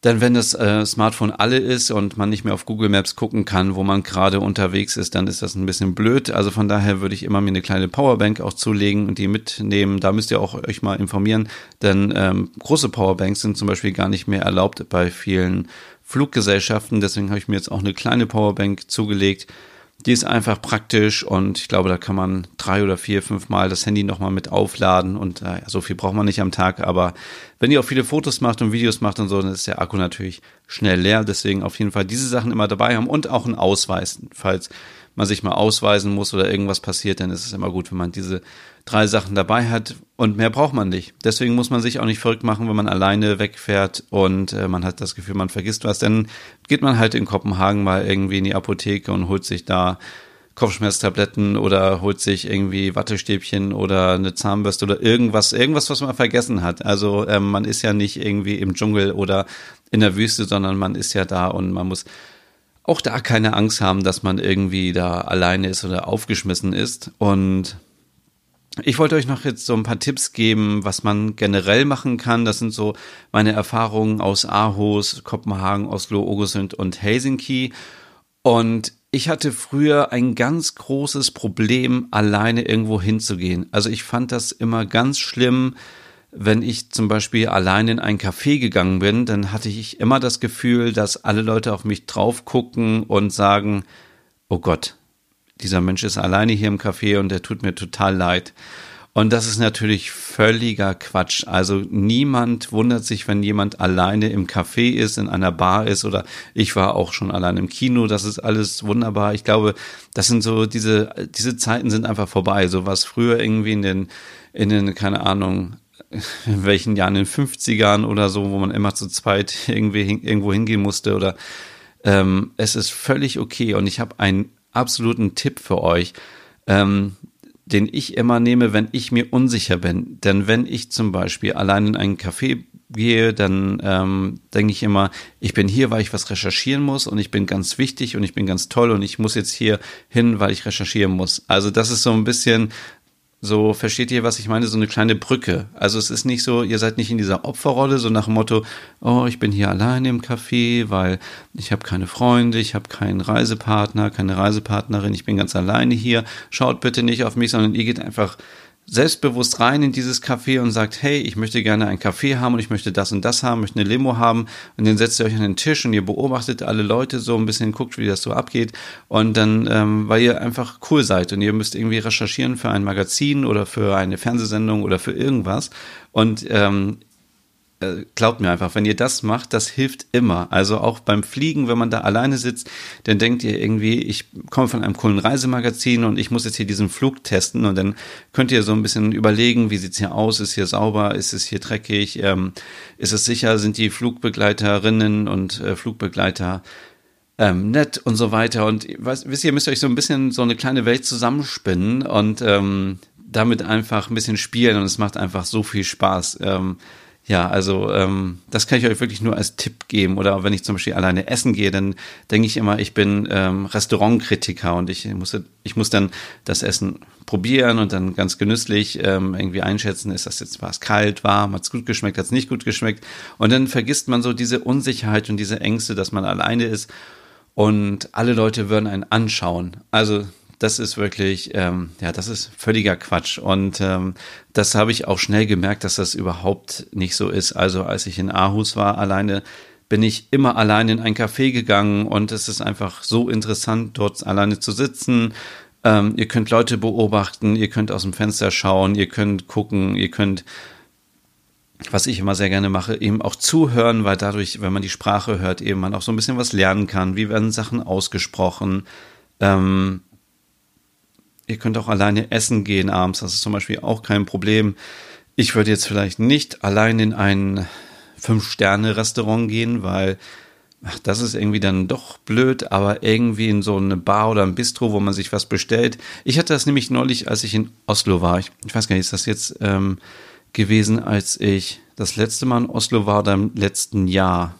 A: denn wenn das äh, Smartphone alle ist und man nicht mehr auf Google Maps gucken kann, wo man gerade unterwegs ist, dann ist das ein bisschen blöd. Also von daher würde ich immer mir eine kleine Powerbank auch zulegen und die mitnehmen. Da müsst ihr auch euch mal informieren, denn ähm, große Powerbanks sind zum Beispiel gar nicht mehr erlaubt bei vielen Fluggesellschaften. Deswegen habe ich mir jetzt auch eine kleine Powerbank zugelegt die ist einfach praktisch und ich glaube, da kann man drei oder vier, fünf Mal das Handy nochmal mit aufladen und äh, so viel braucht man nicht am Tag. Aber wenn ihr auch viele Fotos macht und Videos macht und so, dann ist der Akku natürlich schnell leer. Deswegen auf jeden Fall diese Sachen immer dabei haben und auch einen Ausweis, falls man sich mal ausweisen muss oder irgendwas passiert, dann ist es immer gut, wenn man diese drei Sachen dabei hat und mehr braucht man nicht. Deswegen muss man sich auch nicht verrückt machen, wenn man alleine wegfährt und äh, man hat das Gefühl, man vergisst was. Dann geht man halt in Kopenhagen mal irgendwie in die Apotheke und holt sich da Kopfschmerztabletten oder holt sich irgendwie Wattestäbchen oder eine Zahnbürste oder irgendwas, irgendwas, was man vergessen hat. Also ähm, man ist ja nicht irgendwie im Dschungel oder in der Wüste, sondern man ist ja da und man muss auch da keine Angst haben, dass man irgendwie da alleine ist oder aufgeschmissen ist. Und ich wollte euch noch jetzt so ein paar Tipps geben, was man generell machen kann. Das sind so meine Erfahrungen aus Aarhus, Kopenhagen, Oslo, Augustsund und Helsinki. Und ich hatte früher ein ganz großes Problem, alleine irgendwo hinzugehen. Also ich fand das immer ganz schlimm, wenn ich zum Beispiel allein in ein Café gegangen bin, dann hatte ich immer das Gefühl, dass alle Leute auf mich drauf gucken und sagen, oh Gott, dieser Mensch ist alleine hier im Café und der tut mir total leid. Und das ist natürlich völliger Quatsch. Also niemand wundert sich, wenn jemand alleine im Café ist, in einer Bar ist oder ich war auch schon allein im Kino. Das ist alles wunderbar. Ich glaube, das sind so diese, diese Zeiten sind einfach vorbei. So was früher irgendwie in den, in den, keine Ahnung, in (laughs) welchen Jahren, in den 50ern oder so, wo man immer zu zweit irgendwie hin, irgendwo hingehen musste oder ähm, es ist völlig okay und ich habe einen absoluten Tipp für euch, ähm, den ich immer nehme, wenn ich mir unsicher bin. Denn wenn ich zum Beispiel allein in einen Café gehe, dann ähm, denke ich immer, ich bin hier, weil ich was recherchieren muss und ich bin ganz wichtig und ich bin ganz toll und ich muss jetzt hier hin, weil ich recherchieren muss. Also das ist so ein bisschen so, versteht ihr, was ich meine? So eine kleine Brücke. Also es ist nicht so, ihr seid nicht in dieser Opferrolle, so nach dem Motto, oh, ich bin hier alleine im Café, weil ich habe keine Freunde, ich habe keinen Reisepartner, keine Reisepartnerin, ich bin ganz alleine hier. Schaut bitte nicht auf mich, sondern ihr geht einfach selbstbewusst rein in dieses Café und sagt, hey, ich möchte gerne einen Kaffee haben und ich möchte das und das haben, möchte eine Limo haben. Und dann setzt ihr euch an den Tisch und ihr beobachtet alle Leute so ein bisschen, guckt, wie das so abgeht. Und dann, ähm, weil ihr einfach cool seid und ihr müsst irgendwie recherchieren für ein Magazin oder für eine Fernsehsendung oder für irgendwas. Und ähm, äh, glaubt mir einfach, wenn ihr das macht, das hilft immer. Also auch beim Fliegen, wenn man da alleine sitzt, dann denkt ihr irgendwie, ich komme von einem coolen Reisemagazin und ich muss jetzt hier diesen Flug testen und dann könnt ihr so ein bisschen überlegen, wie sieht's hier aus, ist hier sauber, ist es hier dreckig, ähm, ist es sicher, sind die Flugbegleiterinnen und äh, Flugbegleiter ähm, nett und so weiter. Und was, wisst ihr, ihr müsst euch so ein bisschen so eine kleine Welt zusammenspinnen und ähm, damit einfach ein bisschen spielen und es macht einfach so viel Spaß. Ähm, ja, also ähm, das kann ich euch wirklich nur als Tipp geben. Oder wenn ich zum Beispiel alleine essen gehe, dann denke ich immer, ich bin ähm, Restaurantkritiker und ich muss, ich muss dann das Essen probieren und dann ganz genüsslich ähm, irgendwie einschätzen, ist das jetzt, war es kalt, warm, hat es gut geschmeckt, hat es nicht gut geschmeckt. Und dann vergisst man so diese Unsicherheit und diese Ängste, dass man alleine ist und alle Leute würden einen anschauen. Also das ist wirklich, ähm, ja, das ist völliger Quatsch. Und ähm, das habe ich auch schnell gemerkt, dass das überhaupt nicht so ist. Also als ich in Aarhus war, alleine bin ich immer alleine in ein Café gegangen und es ist einfach so interessant, dort alleine zu sitzen. Ähm, ihr könnt Leute beobachten, ihr könnt aus dem Fenster schauen, ihr könnt gucken, ihr könnt was ich immer sehr gerne mache, eben auch zuhören, weil dadurch, wenn man die Sprache hört, eben man auch so ein bisschen was lernen kann. Wie werden Sachen ausgesprochen? Ähm, Ihr könnt auch alleine essen gehen abends, das ist zum Beispiel auch kein Problem. Ich würde jetzt vielleicht nicht allein in ein Fünf-Sterne-Restaurant gehen, weil ach, das ist irgendwie dann doch blöd, aber irgendwie in so eine Bar oder ein Bistro, wo man sich was bestellt. Ich hatte das nämlich neulich, als ich in Oslo war. Ich, ich weiß gar nicht, ist das jetzt ähm, gewesen, als ich das letzte Mal in Oslo war, oder im letzten Jahr.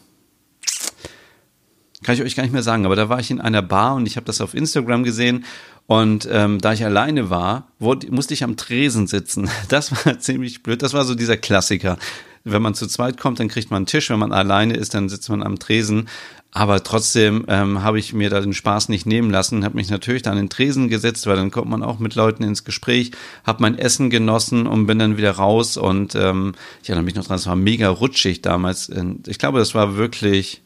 A: Kann ich euch gar nicht mehr sagen, aber da war ich in einer Bar und ich habe das auf Instagram gesehen und ähm, da ich alleine war, wurde, musste ich am Tresen sitzen. (laughs) Das war (laughs) ziemlich blöd. Das war so dieser Klassiker. Wenn man zu zweit kommt, dann kriegt man einen Tisch. Wenn man alleine ist, dann sitzt man am Tresen. Aber trotzdem ähm, habe ich mir da den Spaß nicht nehmen lassen, habe mich natürlich da an den Tresen gesetzt, weil dann kommt man auch mit Leuten ins Gespräch, habe mein Essen genossen und bin dann wieder raus. Und ähm, ich erinnere mich noch dran, es war mega rutschig damals. Ich glaube, das war wirklich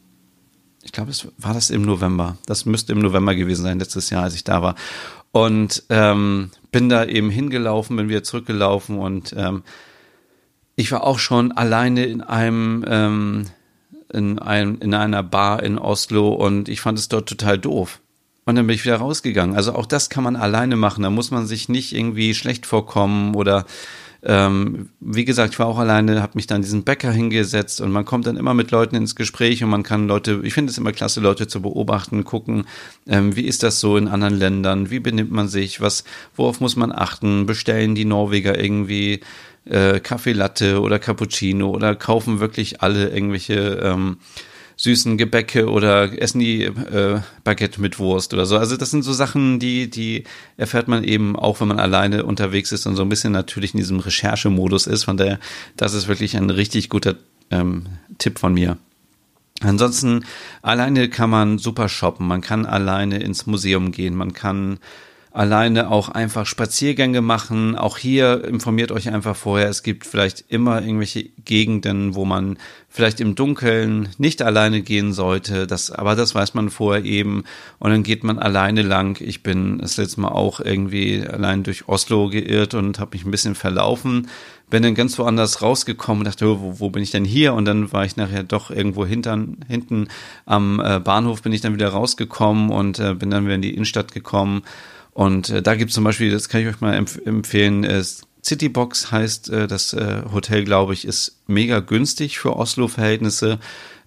A: ich glaube, es war das im November. Das müsste im November gewesen sein, letztes Jahr, als ich da war. Und ähm, bin da eben hingelaufen, bin wieder zurückgelaufen und ähm, ich war auch schon alleine in einem, ähm, in einem, in einer Bar in Oslo und ich fand es dort total doof. Und dann bin ich wieder rausgegangen. Also auch das kann man alleine machen. Da muss man sich nicht irgendwie schlecht vorkommen oder ähm, wie gesagt, ich war auch alleine, habe mich dann diesen Bäcker hingesetzt und man kommt dann immer mit Leuten ins Gespräch und man kann Leute, ich finde es immer klasse, Leute zu beobachten, gucken, ähm, wie ist das so in anderen Ländern, wie benimmt man sich, was, worauf muss man achten, bestellen die Norweger irgendwie äh, Kaffee Latte oder Cappuccino oder kaufen wirklich alle irgendwelche ähm, süßen Gebäcke oder essen die äh, Baguette mit Wurst oder so. Also das sind so Sachen, die, die erfährt man eben auch, wenn man alleine unterwegs ist und so ein bisschen natürlich in diesem Recherchemodus ist. Von daher, das ist wirklich ein richtig guter ähm, Tipp von mir. Ansonsten, alleine kann man super shoppen, man kann alleine ins Museum gehen, man kann alleine auch einfach Spaziergänge machen. Auch hier informiert euch einfach vorher. Es gibt vielleicht immer irgendwelche Gegenden, wo man vielleicht im Dunkeln nicht alleine gehen sollte. Das, aber das weiß man vorher eben. Und dann geht man alleine lang. Ich bin das letzte Mal auch irgendwie allein durch Oslo geirrt und habe mich ein bisschen verlaufen. Bin dann ganz woanders rausgekommen und dachte, oh, wo, wo bin ich denn hier? Und dann war ich nachher doch irgendwo hintern, hinten am äh, Bahnhof bin ich dann wieder rausgekommen und äh, bin dann wieder in die Innenstadt gekommen. Und äh, da gibt es zum Beispiel, das kann ich euch mal empf empfehlen, ist Citybox heißt äh, das äh, Hotel, glaube ich, ist mega günstig für Oslo-Verhältnisse.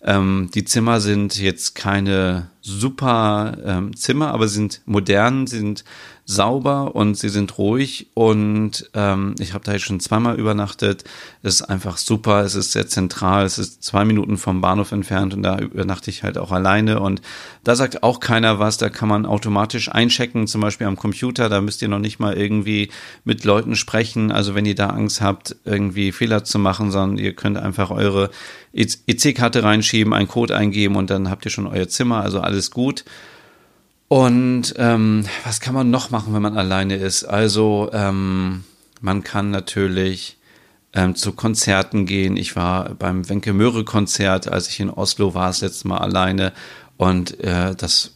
A: Ähm, die Zimmer sind jetzt keine super ähm, Zimmer, aber sind modern, sind sauber und sie sind ruhig. Und ähm, ich habe da jetzt schon zweimal übernachtet. Es ist einfach super, es ist sehr zentral, es ist zwei Minuten vom Bahnhof entfernt und da übernachte ich halt auch alleine. Und da sagt auch keiner was, da kann man automatisch einchecken, zum Beispiel am Computer, da müsst ihr noch nicht mal irgendwie mit Leuten sprechen, also wenn ihr da Angst habt, irgendwie Fehler zu machen, sondern ihr könnt einfach eure EC-Karte reinschieben, einen Code eingeben und dann habt ihr schon euer Zimmer, also alles gut. Und ähm, was kann man noch machen, wenn man alleine ist? Also ähm, man kann natürlich ähm, zu Konzerten gehen. Ich war beim Wenke Möhre Konzert, als ich in Oslo war, das letzte Mal alleine. Und äh, das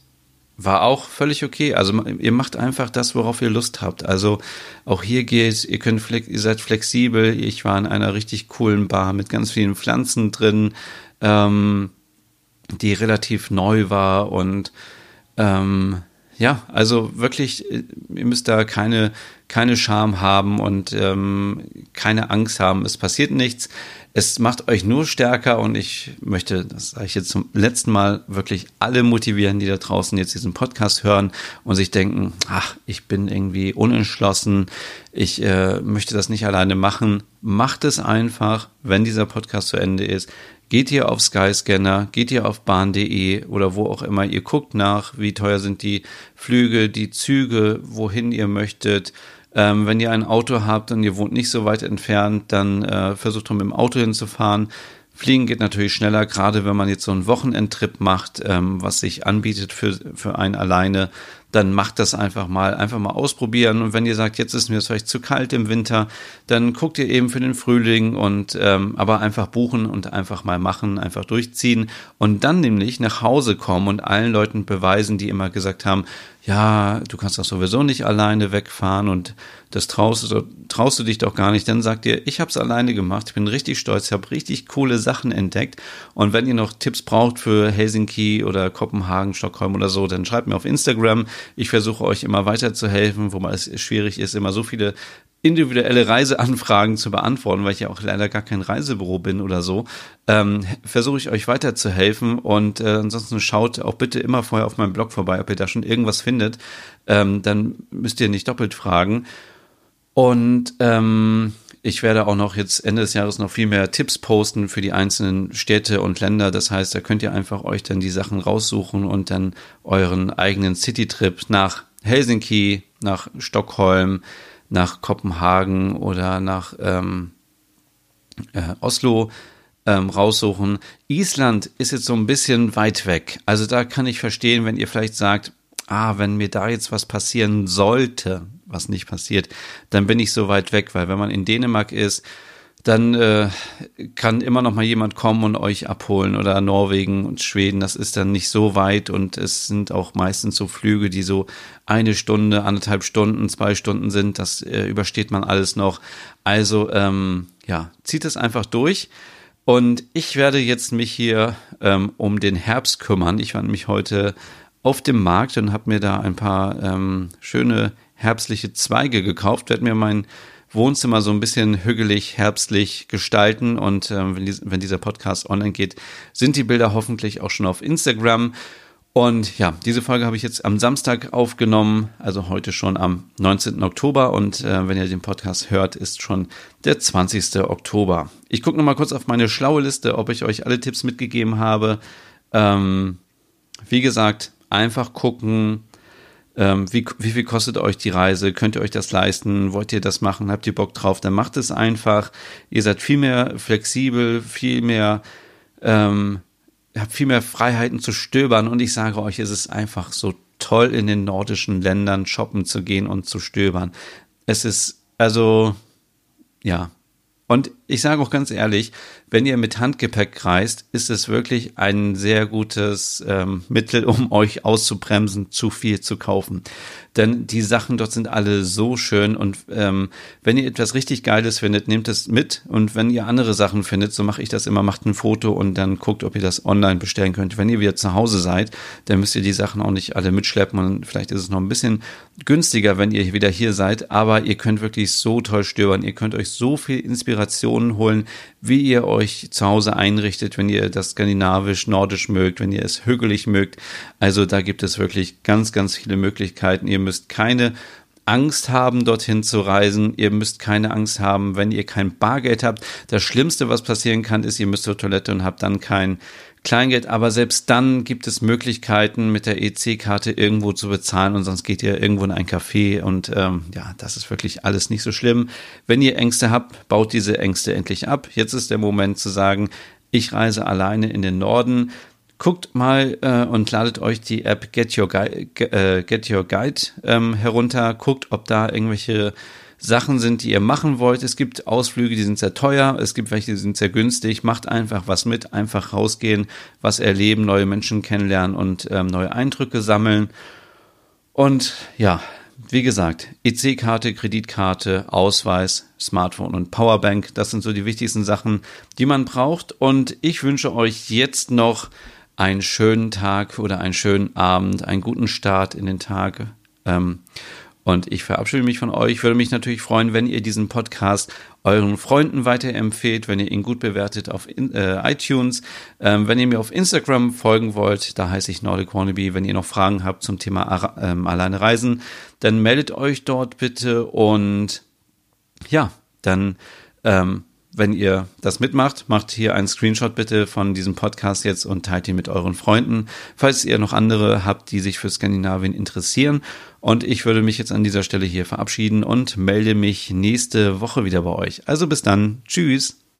A: war auch völlig okay. Also ihr macht einfach das, worauf ihr Lust habt. Also auch hier geht, ihr könnt ihr seid flexibel. Ich war in einer richtig coolen Bar mit ganz vielen Pflanzen drin, ähm, die relativ neu war und ähm, ja, also wirklich, äh, ihr müsst da keine, keine Scham haben und ähm, keine Angst haben. Es passiert nichts. Es macht euch nur stärker und ich möchte, das sage ich jetzt zum letzten Mal, wirklich alle motivieren, die da draußen jetzt diesen Podcast hören und sich denken, ach, ich bin irgendwie unentschlossen, ich äh, möchte das nicht alleine machen. Macht es einfach, wenn dieser Podcast zu Ende ist. Geht ihr auf Skyscanner, geht ihr auf bahn.de oder wo auch immer, ihr guckt nach, wie teuer sind die Flüge, die Züge, wohin ihr möchtet. Ähm, wenn ihr ein Auto habt und ihr wohnt nicht so weit entfernt, dann äh, versucht doch mit dem Auto hinzufahren. Fliegen geht natürlich schneller, gerade wenn man jetzt so einen Wochenendtrip macht, ähm, was sich anbietet für, für einen alleine dann macht das einfach mal, einfach mal ausprobieren. Und wenn ihr sagt, jetzt ist mir das vielleicht zu kalt im Winter, dann guckt ihr eben für den Frühling und ähm, aber einfach buchen und einfach mal machen, einfach durchziehen und dann nämlich nach Hause kommen und allen Leuten beweisen, die immer gesagt haben, ja, du kannst doch sowieso nicht alleine wegfahren und das traust traust du dich doch gar nicht. Dann sagt ihr, ich habe es alleine gemacht, ich bin richtig stolz, ich habe richtig coole Sachen entdeckt. Und wenn ihr noch Tipps braucht für Helsinki oder Kopenhagen, Stockholm oder so, dann schreibt mir auf Instagram. Ich versuche euch immer weiter zu helfen, wobei es schwierig ist, immer so viele individuelle Reiseanfragen zu beantworten, weil ich ja auch leider gar kein Reisebüro bin oder so, ähm, versuche ich euch weiterzuhelfen. Und äh, ansonsten schaut auch bitte immer vorher auf meinem Blog vorbei, ob ihr da schon irgendwas findet. Ähm, dann müsst ihr nicht doppelt fragen. Und ähm, ich werde auch noch jetzt Ende des Jahres noch viel mehr Tipps posten für die einzelnen Städte und Länder. Das heißt, da könnt ihr einfach euch dann die Sachen raussuchen und dann euren eigenen Citytrip nach Helsinki, nach Stockholm, nach Kopenhagen oder nach ähm, äh, Oslo ähm, raussuchen. Island ist jetzt so ein bisschen weit weg. Also da kann ich verstehen, wenn ihr vielleicht sagt, ah, wenn mir da jetzt was passieren sollte, was nicht passiert, dann bin ich so weit weg, weil wenn man in Dänemark ist, dann äh, kann immer noch mal jemand kommen und euch abholen oder Norwegen und Schweden, das ist dann nicht so weit und es sind auch meistens so Flüge, die so eine Stunde, anderthalb Stunden, zwei Stunden sind, das äh, übersteht man alles noch. Also ähm, ja, zieht es einfach durch. Und ich werde jetzt mich hier ähm, um den Herbst kümmern. Ich war nämlich heute auf dem Markt und habe mir da ein paar ähm, schöne herbstliche Zweige gekauft, werde mir mein Wohnzimmer so ein bisschen hügelig, herbstlich gestalten. Und äh, wenn, die, wenn dieser Podcast online geht, sind die Bilder hoffentlich auch schon auf Instagram. Und ja, diese Folge habe ich jetzt am Samstag aufgenommen, also heute schon am 19. Oktober. Und äh, wenn ihr den Podcast hört, ist schon der 20. Oktober. Ich gucke nochmal kurz auf meine schlaue Liste, ob ich euch alle Tipps mitgegeben habe. Ähm, wie gesagt, einfach gucken, ähm, wie, wie viel kostet euch die Reise? Könnt ihr euch das leisten? Wollt ihr das machen? Habt ihr Bock drauf? Dann macht es einfach. Ihr seid viel mehr flexibel, viel mehr, ähm, habt viel mehr Freiheiten zu stöbern. Und ich sage euch, es ist einfach so toll, in den nordischen Ländern shoppen zu gehen und zu stöbern. Es ist, also, ja. Und ich sage auch ganz ehrlich, wenn ihr mit Handgepäck reist, ist es wirklich ein sehr gutes ähm, Mittel, um (laughs) euch auszubremsen, zu viel zu kaufen. Denn die Sachen dort sind alle so schön und ähm, wenn ihr etwas richtig Geiles findet, nehmt es mit und wenn ihr andere Sachen findet, so mache ich das immer, macht ein Foto und dann guckt, ob ihr das online bestellen könnt. Wenn ihr wieder zu Hause seid, dann müsst ihr die Sachen auch nicht alle mitschleppen und vielleicht ist es noch ein bisschen günstiger, wenn ihr wieder hier seid, aber ihr könnt wirklich so toll stöbern, ihr könnt euch so viel Inspirationen holen, wie ihr euch zu Hause einrichtet, wenn ihr das skandinavisch-nordisch mögt, wenn ihr es hügelig mögt. Also da gibt es wirklich ganz, ganz viele Möglichkeiten. Ihr müsst keine Angst haben, dorthin zu reisen. Ihr müsst keine Angst haben, wenn ihr kein Bargeld habt. Das Schlimmste, was passieren kann, ist, ihr müsst zur Toilette und habt dann kein Kleingeld. Aber selbst dann gibt es Möglichkeiten, mit der EC-Karte irgendwo zu bezahlen und sonst geht ihr irgendwo in ein Café und ähm, ja, das ist wirklich alles nicht so schlimm. Wenn ihr Ängste habt, baut diese Ängste endlich ab. Jetzt ist der Moment zu sagen, ich reise alleine in den Norden. Guckt mal äh, und ladet euch die App Get Your Guide, äh, Get Your Guide ähm, herunter. Guckt, ob da irgendwelche Sachen sind, die ihr machen wollt. Es gibt Ausflüge, die sind sehr teuer. Es gibt welche, die sind sehr günstig. Macht einfach was mit. Einfach rausgehen, was erleben, neue Menschen kennenlernen und ähm, neue Eindrücke sammeln. Und ja, wie gesagt, EC-Karte, Kreditkarte, Ausweis, Smartphone und Powerbank, das sind so die wichtigsten Sachen, die man braucht. Und ich wünsche euch jetzt noch einen schönen Tag oder einen schönen Abend, einen guten Start in den Tag. Ähm, und ich verabschiede mich von euch. Würde mich natürlich freuen, wenn ihr diesen Podcast euren Freunden weiterempfehlt, wenn ihr ihn gut bewertet auf äh, iTunes. Ähm, wenn ihr mir auf Instagram folgen wollt, da heiße ich Nordic Wannabe. Wenn ihr noch Fragen habt zum Thema ähm, alleine reisen, dann meldet euch dort bitte und ja, dann ähm, wenn ihr das mitmacht, macht hier einen Screenshot bitte von diesem Podcast jetzt und teilt ihn mit euren Freunden, falls ihr noch andere habt, die sich für Skandinavien interessieren. Und ich würde mich jetzt an dieser Stelle hier verabschieden und melde mich nächste Woche wieder bei euch. Also bis dann. Tschüss.